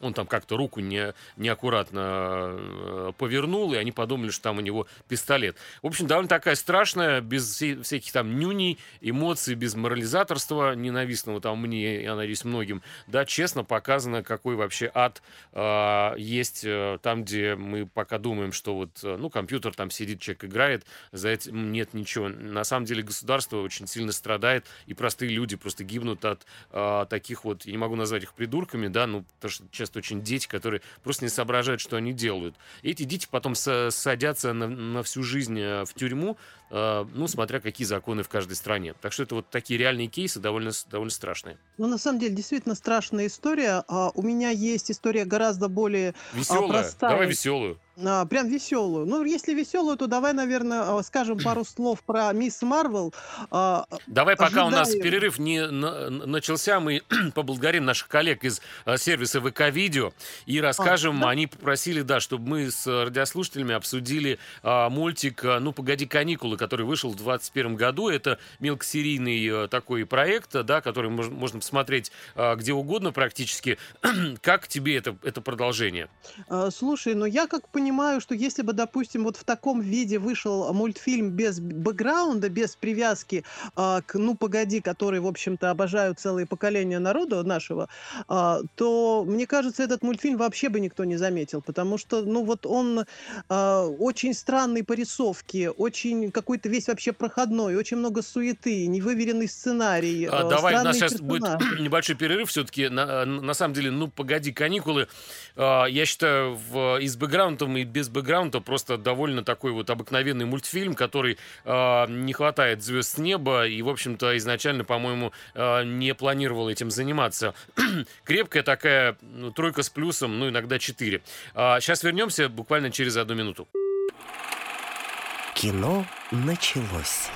он там как-то руку не, неаккуратно э, повернул, и они подумали, что там у него пистолет. В общем, довольно такая страшная, без всяких там нюней, эмоций, без морализаторства ненавистного там мне, я надеюсь, многим, да, честно показано, какой вообще ад э, есть э, там, где мы пока думаем, что вот, э, ну, компьютер там сидит, человек играет, за этим нет ничего. На самом деле государство очень сильно страдает, и простые люди просто гибнут от э, таких вот, я не могу назвать их придурками, да, ну, потому что часто очень дети, которые просто не соображают, что они делают. И эти дети потом садятся на, на всю жизнь э, в тюрьму, э, ну, смотря какие законы в каждой стране. Так что это вот такие реальные кейсы довольно, довольно страшные. Ну, на самом деле, действительно страшная история. А у меня есть история гораздо более а, Веселая. простая. Давай веселую. А, прям веселую. Ну, если веселую, то давай, наверное, а, скажем пару слов про Мисс Марвел. А, давай, пока ожидаем... у нас перерыв не начался, мы поблагодарим наших коллег из сервиса ВК Видео и расскажем. А, да? Они попросили, да, чтобы мы с радиослушателями обсудили а, мультик «Ну, погоди, каникулы», который вышел в 2021 году. Это мелкосерийный такой проект, да, который можно, можно посмотреть а, где угодно практически. как тебе это, это продолжение? Слушай, ну я как понимаю, понимаю, что если бы, допустим, вот в таком виде вышел мультфильм без бэкграунда, без привязки э, к «Ну, погоди», который, в общем-то, обожают целые поколения народа нашего, э, то, мне кажется, этот мультфильм вообще бы никто не заметил, потому что, ну, вот он э, очень странный по рисовке, очень какой-то весь вообще проходной, очень много суеты, невыверенный сценарий. А, давай, у нас сейчас будет небольшой перерыв все-таки. На, на самом деле, «Ну, погоди», «Каникулы», э, я считаю, в, из и без бэкграунда, просто довольно такой вот обыкновенный мультфильм, который э, не хватает звезд с неба и, в общем-то, изначально, по-моему, э, не планировал этим заниматься. Крепкая такая ну, тройка с плюсом, ну, иногда четыре. Э, сейчас вернемся буквально через одну минуту. Кино началось.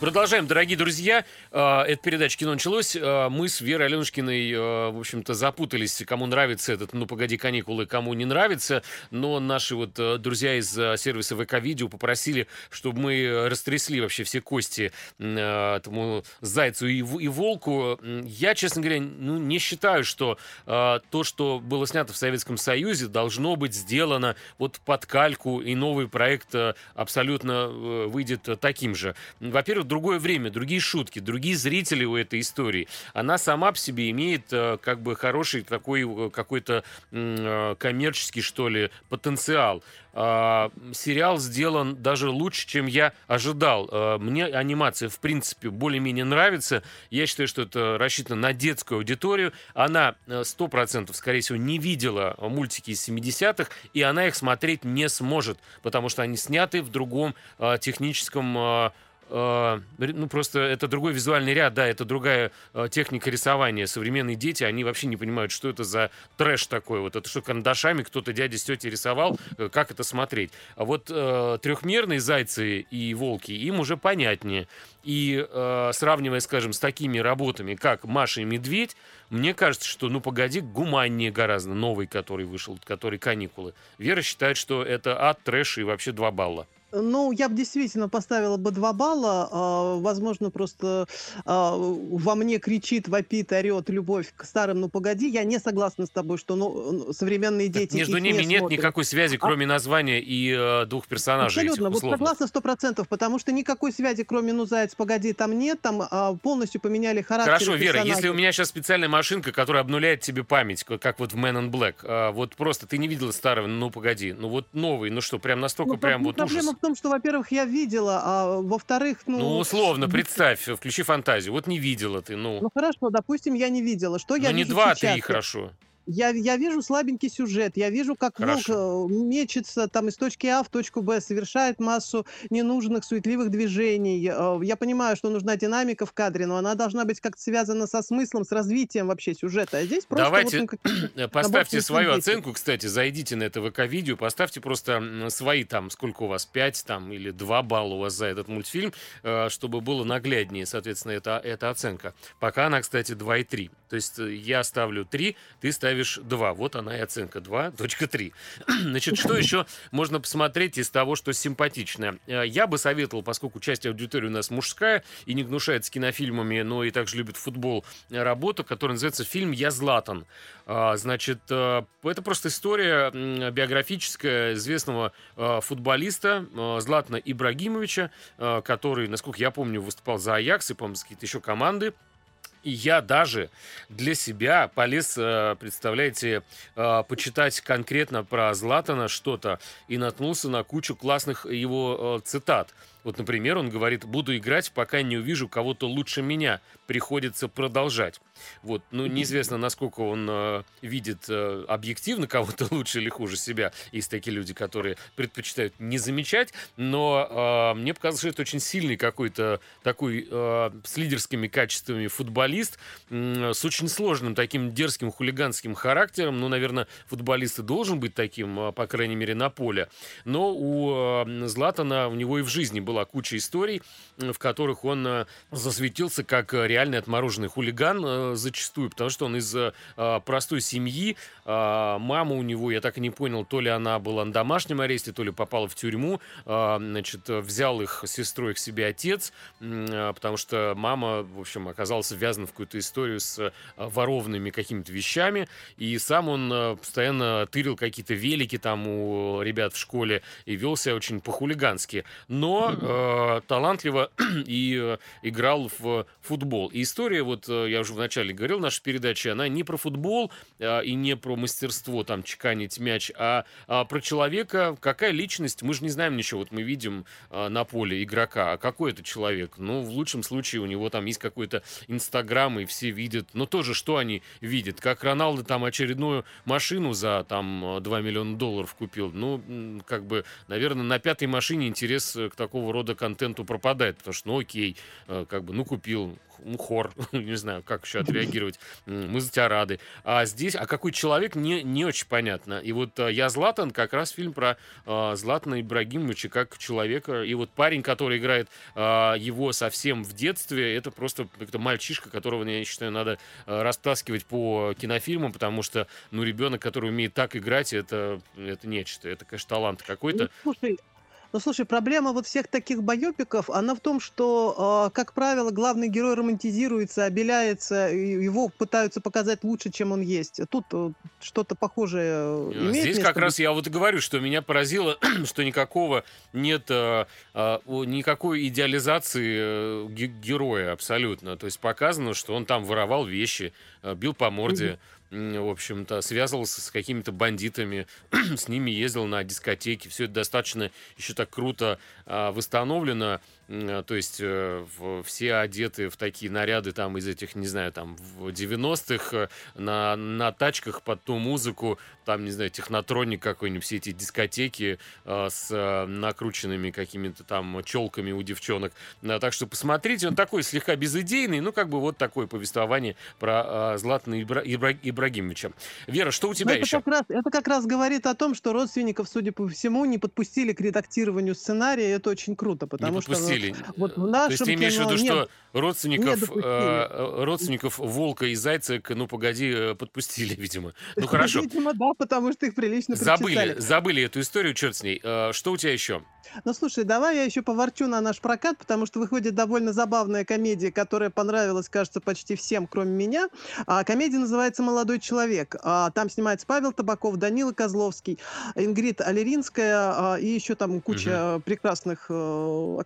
Продолжаем, дорогие друзья. А, эта передача «Кино началось». А, мы с Верой Аленушкиной, а, в общем-то, запутались, кому нравится этот «Ну, погоди, каникулы», кому не нравится. Но наши вот друзья из сервиса ВК-видео попросили, чтобы мы растрясли вообще все кости этому зайцу и, волку. Я, честно говоря, ну, не считаю, что то, что было снято в Советском Союзе, должно быть сделано вот под кальку, и новый проект абсолютно э, выйдет таким же во-первых, другое время, другие шутки, другие зрители у этой истории. Она сама по себе имеет э, как бы хороший такой э, какой-то э, коммерческий, что ли, потенциал. А, сериал сделан даже лучше, чем я ожидал. Мне анимация, в принципе, более-менее нравится. Я считаю, что это рассчитано на детскую аудиторию. Она 100%, скорее всего, не видела мультики из 70-х, и она их смотреть не сможет, потому что они сняты в другом техническом ну, просто это другой визуальный ряд, да, это другая э, техника рисования. Современные дети, они вообще не понимают, что это за трэш такой. Вот это что, карандашами кто-то дядя с тетей рисовал, э, как это смотреть. А вот э, трехмерные зайцы и волки, им уже понятнее. И э, сравнивая, скажем, с такими работами, как «Маша и медведь», мне кажется, что «Ну, погоди» гуманнее гораздо, новый, который вышел, который «Каникулы». Вера считает, что это ад, трэш и вообще два балла. Ну, я бы действительно поставила бы два балла. А, возможно, просто а, во мне кричит, вопит, орет любовь к старым «Ну, погоди». Я не согласна с тобой, что ну, современные дети Между ними не нет смотрят. никакой связи, а кроме а... названия и э, двух персонажей Абсолютно. Этих, вот согласна сто процентов, потому что никакой связи, кроме «Ну, заяц, погоди», там нет. Там а, полностью поменяли характер Хорошо, Вера, если у меня сейчас специальная машинка, которая обнуляет тебе память, как вот в Man in Black, а, вот просто ты не видела старого «Ну, погоди», ну вот новый, ну что, прям настолько ну, прям вот ужас в том, что, во-первых, я видела, а во-вторых, ну... Ну, условно, представь, включи фантазию. Вот не видела ты, ну... Ну, хорошо, допустим, я не видела. Что ну, я не вижу два, сейчас? три, хорошо. Я, я вижу слабенький сюжет, я вижу, как Хорошо. волк э, мечется там из точки А в точку Б, совершает массу ненужных, суетливых движений. Э, Я понимаю, что нужна динамика в кадре, но она должна быть как-то связана со смыслом, с развитием вообще сюжета. А здесь просто вот Давайте ну, набор поставьте свою действий. оценку, кстати, зайдите на это ВК-видео, поставьте просто свои там, сколько у вас, 5 там или 2 балла у вас за этот мультфильм, э, чтобы было нагляднее, соответственно, эта, эта оценка. Пока она, кстати, 2,3. То есть я ставлю 3, ты ставишь 2. Вот она и оценка 2.3. Значит, что еще можно посмотреть из того, что симпатичное? Э, Я бы советовал, поскольку часть аудитории у нас мужская и не гнушается кинофильмами, но и также любит футбол, э, работу, которая называется фильм «Я Златан». А, Значит, э, это просто история биографическая известного футболиста Златана Ибрагимовича, который, насколько я помню, выступал за Аякс и, по-моему, какие-то еще команды. И я даже для себя полез, э, представляете, э, почитать конкретно про Златана что-то и наткнулся на кучу классных его э, цитат. Вот, например, он говорит, буду играть, пока не увижу кого-то лучше меня. Приходится продолжать. Вот, ну, неизвестно, насколько он э, видит э, объективно кого-то лучше или хуже себя. Есть такие люди, которые предпочитают не замечать, но э, мне показалось, что это очень сильный какой-то такой э, с лидерскими качествами футболист, м, с очень сложным таким дерзким хулиганским характером. Ну, наверное, футболист и должен быть таким, э, по крайней мере, на поле. Но у э, Златана, у него и в жизни была куча историй, в которых он э, засветился как э, реальный отмороженный хулиган э, зачастую, потому что он из простой семьи, а, мама у него, я так и не понял, то ли она была на домашнем аресте, то ли попала в тюрьму, а, значит, взял их сестрой к себе отец, потому что мама, в общем, оказалась связана в какую-то историю с ворованными какими-то вещами, и сам он постоянно тырил какие-то велики там у ребят в школе и вел себя очень по-хулигански, но э, талантливо и э, играл в футбол. И история, вот э, я уже вначале говорил в нашей передаче, она не про футбол э, и не про мастерство там чеканить мяч, а, а про человека, какая личность, мы же не знаем ничего, вот мы видим э, на поле игрока, а какой это человек? Ну, в лучшем случае у него там есть какой-то инстаграм, и все видят, но тоже что они видят? Как Роналдо там очередную машину за там э, 2 миллиона долларов купил, ну, как бы, наверное, на пятой машине интерес э, к такого рода контенту пропадает, потому что, ну, окей, э, как бы, ну, купил, ну, хор, не знаю, как еще отреагировать, мы за тебя рады. А здесь, а какой человек, не, не очень понятно. И вот э, «Я Златан» как раз фильм про э, Златана Ибрагимовича как человека. И вот парень, который играет э, его совсем в детстве, это просто это мальчишка, которого, я считаю, надо э, растаскивать по кинофильмам, потому что, ну, ребенок, который умеет так играть, это, это нечто. Это, конечно, талант Ну, какой-то. слушай, ну, слушай, проблема вот всех таких боепиков, она в том, что, э, как правило, главный герой романтизируется, обеляется, его пытаются показать лучше, чем он есть. Тут э, что-то похожее э, Э, имеет Здесь место как быть? раз я вот и говорю, что меня поразило, что никакого нет, э, э, никакой идеализации э, ге- героя абсолютно. То есть показано, что он там воровал вещи, э, бил по морде, м, в общем-то, связывался с какими-то бандитами, с ними ездил на дискотеки. Все это достаточно еще так круто а, восстановлено. А, То есть э, все одеты в такие наряды там из этих, не знаю, там в 90-х э, на, на тачках под ту музыку, там, не знаю, технотроник какой-нибудь, все эти дискотеки э, с э, накрученными какими-то там челками у девчонок. Так что посмотрите, он такой слегка безыдейный, ну, как бы вот такое повествование про э, Златана Ибра- Ибра- Ибрагимовича. Вера, что у Ну, тебя это еще? как раз, это как раз говорит о том, что родственников, судя по всему, не подпустили к редактированию сценария, и это очень круто, Не потому что подпустили. вот в Э, То есть нашем ты имеешь в кино виду, нет, что родственников, э, родственников Волка и Зайца «Ну, погоди» э, подпустили, видимо. Ну, хорошо. Видимо, да, потому что их прилично Забыли, прочитали. забыли эту историю, черт с ней. Э, Что у тебя еще? Ну, слушай, давай я еще поворчу на наш прокат, потому что выходит довольно забавная комедия, которая понравилась, кажется, почти всем, кроме меня. А, комедия называется «Молодой человек». А, там снимается Павел Табаков, Данила Козловский, Ингрид Алеринская а, и еще там куча прекрасных э,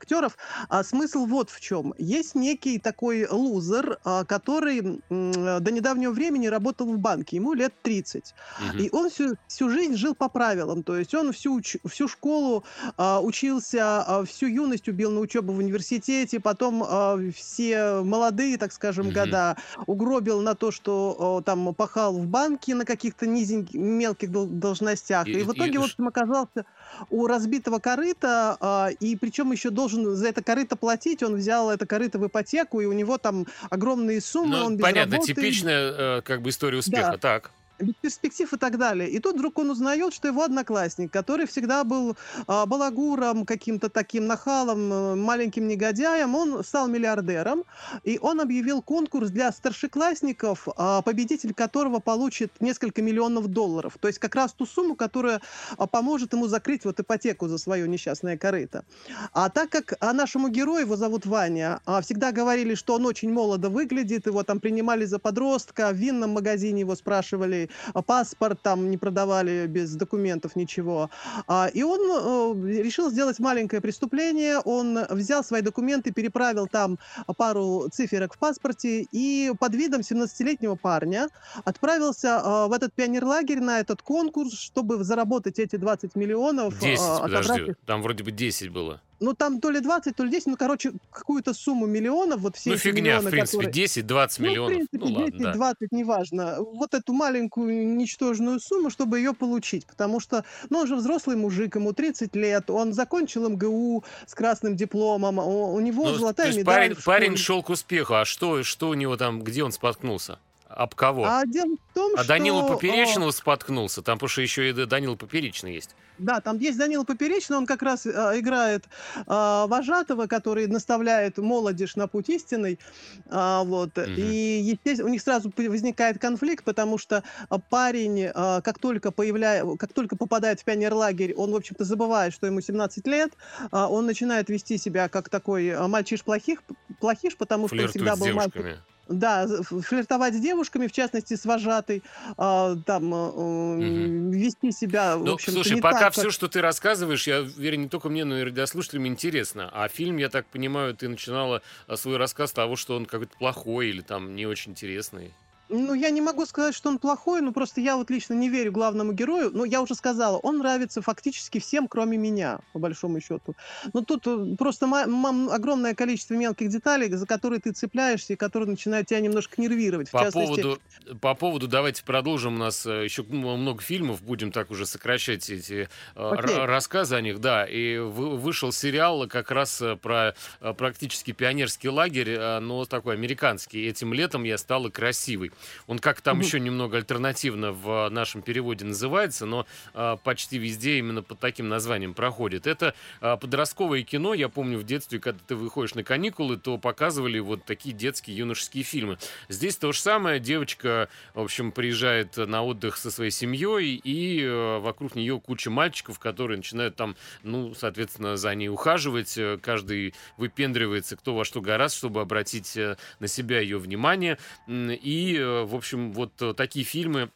А смысл вот в чем. Есть некий такой лузер, а, который м, до недавнего времени работал в банке, ему лет 30. Мгм. И он всю, всю жизнь жил по правилам, то есть он всю, всю школу а, учился, а, всю юность убил на учебу в университете, потом а, все молодые, так скажем, Мгм. года угробил на то, что а, там пах- пахал в банке на каких-то низеньких, мелких должностях. И, и в итоге, и... в общем, оказался у разбитого корыта, а, и причем еще должен за это корыто платить. Он взял это корыто в ипотеку, и у него там огромные суммы. Ну, он понятно, работы. типичная э, как бы история успеха. Да. Так без перспектив и так далее. И тут вдруг он узнает, что его одноклассник, который всегда был а, балагуром, каким-то таким нахалом, э, маленьким негодяем, он стал миллиардером, и он объявил конкурс для старшеклассников, а, победитель которого получит несколько миллионов долларов. То есть как раз ту сумму, которая а, поможет ему закрыть вот ипотеку за свое несчастное корыто. А так как а нашему герою, его зовут Ваня, а, всегда говорили, что он очень молодо выглядит, его там принимали за подростка, в винном магазине его спрашивали, а паспорт там не продавали без документов, ничего. А, и он э, решил сделать маленькое преступление. Он взял свои документы, переправил там пару циферок в паспорте и под видом 17-летнего парня отправился э, в этот пионерлагерь на этот конкурс, чтобы заработать эти 20 миллионов. 10, э, подожди, там вроде бы 10 было ну там то ли 20, то ли 10, ну, короче, какую-то сумму миллионов, вот все Ну, фигня, миллионы, в принципе, которые... 10-20 миллионов. Ну, в принципе, ну, 10, ладно, 20, да. неважно. Вот эту маленькую, ничтожную сумму, чтобы ее получить, потому что, ну, он же взрослый мужик, ему 30 лет, он закончил МГУ с красным дипломом, у, у него ну, золотая то есть медаль. Парень, парень шел к успеху, а что, что у него там, где он споткнулся? Об кого? А дело в том, а что... Данила Поперечного споткнулся, там, потому что еще и Данила Поперечный есть. Да, там есть Данила Поперечный, он как раз э, играет э, вожатого, который наставляет молодежь на путь истинный. Э, вот. Угу. И, естественно, у них сразу возникает конфликт, потому что парень, э, как, только появляя, как только попадает в пионерлагерь, он, в общем-то, забывает, что ему 17 лет, э, он начинает вести себя как такой мальчиш-плохиш, плохиш, потому что он всегда был мальчик да, флиртовать с девушками, в частности, с вожатой, э, там, э, угу. вести себя, ну, в общем Слушай, пока так, все, как... что ты рассказываешь, я уверен, не только мне, но и радиослушателям интересно. А фильм, я так понимаю, ты начинала свой рассказ с того, что он какой-то плохой или там не очень интересный. Ну, я не могу сказать, что он плохой, но просто я вот лично не верю главному герою. Ну, я уже сказала, он нравится фактически всем, кроме меня, по большому счету. Но тут э, просто огромное количество мелких деталей, за которые ты цепляешься и которые начинают тебя немножко нервировать. По, частности... поводу, по поводу, давайте продолжим, у нас э, еще много фильмов, будем так уже сокращать эти okay. рассказы о них, да. И вышел сериал как раз э, про практически пионерский лагерь, но такой американский. Этим летом я стала красивой. Он как там еще немного альтернативно в нашем переводе называется, но а, почти везде именно под таким названием проходит. Это а, подростковое кино. Я помню в детстве, когда ты выходишь на каникулы, то показывали вот такие детские юношеские фильмы. Здесь то же самое. Девочка, в общем, приезжает на отдых со своей семьей, и э, вокруг нее куча мальчиков, которые начинают там, ну, соответственно, за ней ухаживать. Каждый выпендривается кто во что гораздо, чтобы обратить э, на себя ее внимание. И Э, в общем, вот э, такие фильмы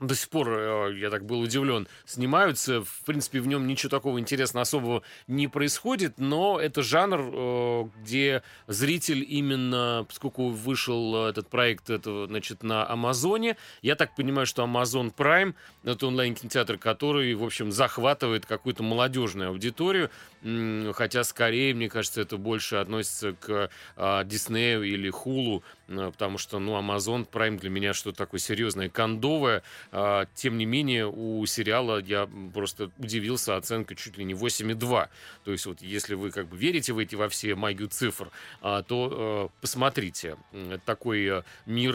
до сих пор, э, я так был удивлен, снимаются. В принципе, в нем ничего такого интересного особого не происходит, но это жанр, где зритель именно, поскольку вышел этот проект это, значит, на Амазоне, я так понимаю, что Amazon Prime — это онлайн-кинотеатр, который, в общем, захватывает какую-то молодежную аудиторию, хотя скорее, мне кажется, это больше относится к Диснею или Хулу, Э, потому что, ну, Amazon Prime для меня что-то такое серьезное, кондовое. А, тем не менее, у сериала я просто удивился, оценка чуть ли не 8,2. То есть вот если вы как бы верите в эти во все магию цифр, а, то э, посмотрите. Такой э, мир,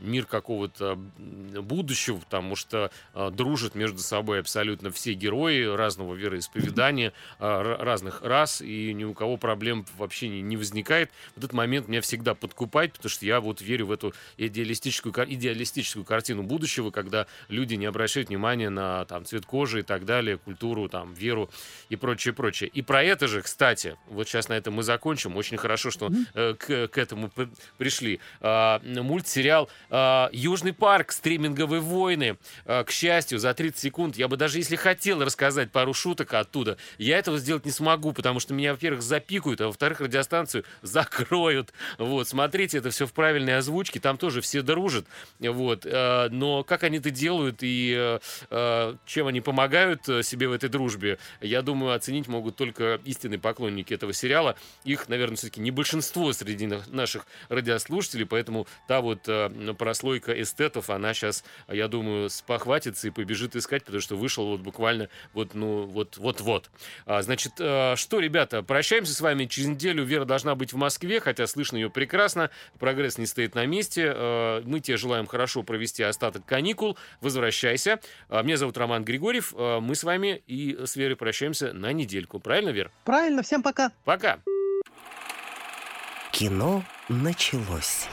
мир какого-то будущего, потому что дружат между собой абсолютно все герои разного вероисповедания, разных рас, и ни у кого проблем вообще не, не возникает. В этот момент меня всегда подкупает, потому что я вот верю в эту идеалистическую, идеалистическую картину будущего, когда люди не обращают внимания на там, цвет кожи и так далее, культуру, там, веру и прочее, прочее. И про это же, кстати, вот сейчас на этом мы закончим. Очень хорошо, что э, к, к этому пришли. Э, мультсериал э, «Южный парк. Стриминговые войны». Э, к счастью, за 30 секунд я бы даже если хотел рассказать пару шуток оттуда, я этого сделать не смогу, потому что меня, во-первых, запикают, а во-вторых, радиостанцию закроют. Вот, смотрите, это все все в правильной озвучке, там тоже все дружат, вот, э, но как они это делают и э, чем они помогают себе в этой дружбе, я думаю, оценить могут только истинные поклонники этого сериала. Их, наверное, все-таки не большинство среди наших радиослушателей, поэтому та вот прослойка эстетов, она сейчас, я думаю, спохватится и побежит искать, потому что вышел вот буквально вот, ну, вот, вот-вот. А, значит, что, ребята, прощаемся с вами. Через неделю Вера должна быть в Москве, хотя слышно ее прекрасно. Прогресс не стоит на месте. Э, мы тебе желаем хорошо провести остаток каникул. Возвращайся. Э, меня зовут Роман Григорьев. Э, мы с вами и с Верой прощаемся на недельку. Правильно, Вер? Правильно. Всем пока. Пока. Кино началось.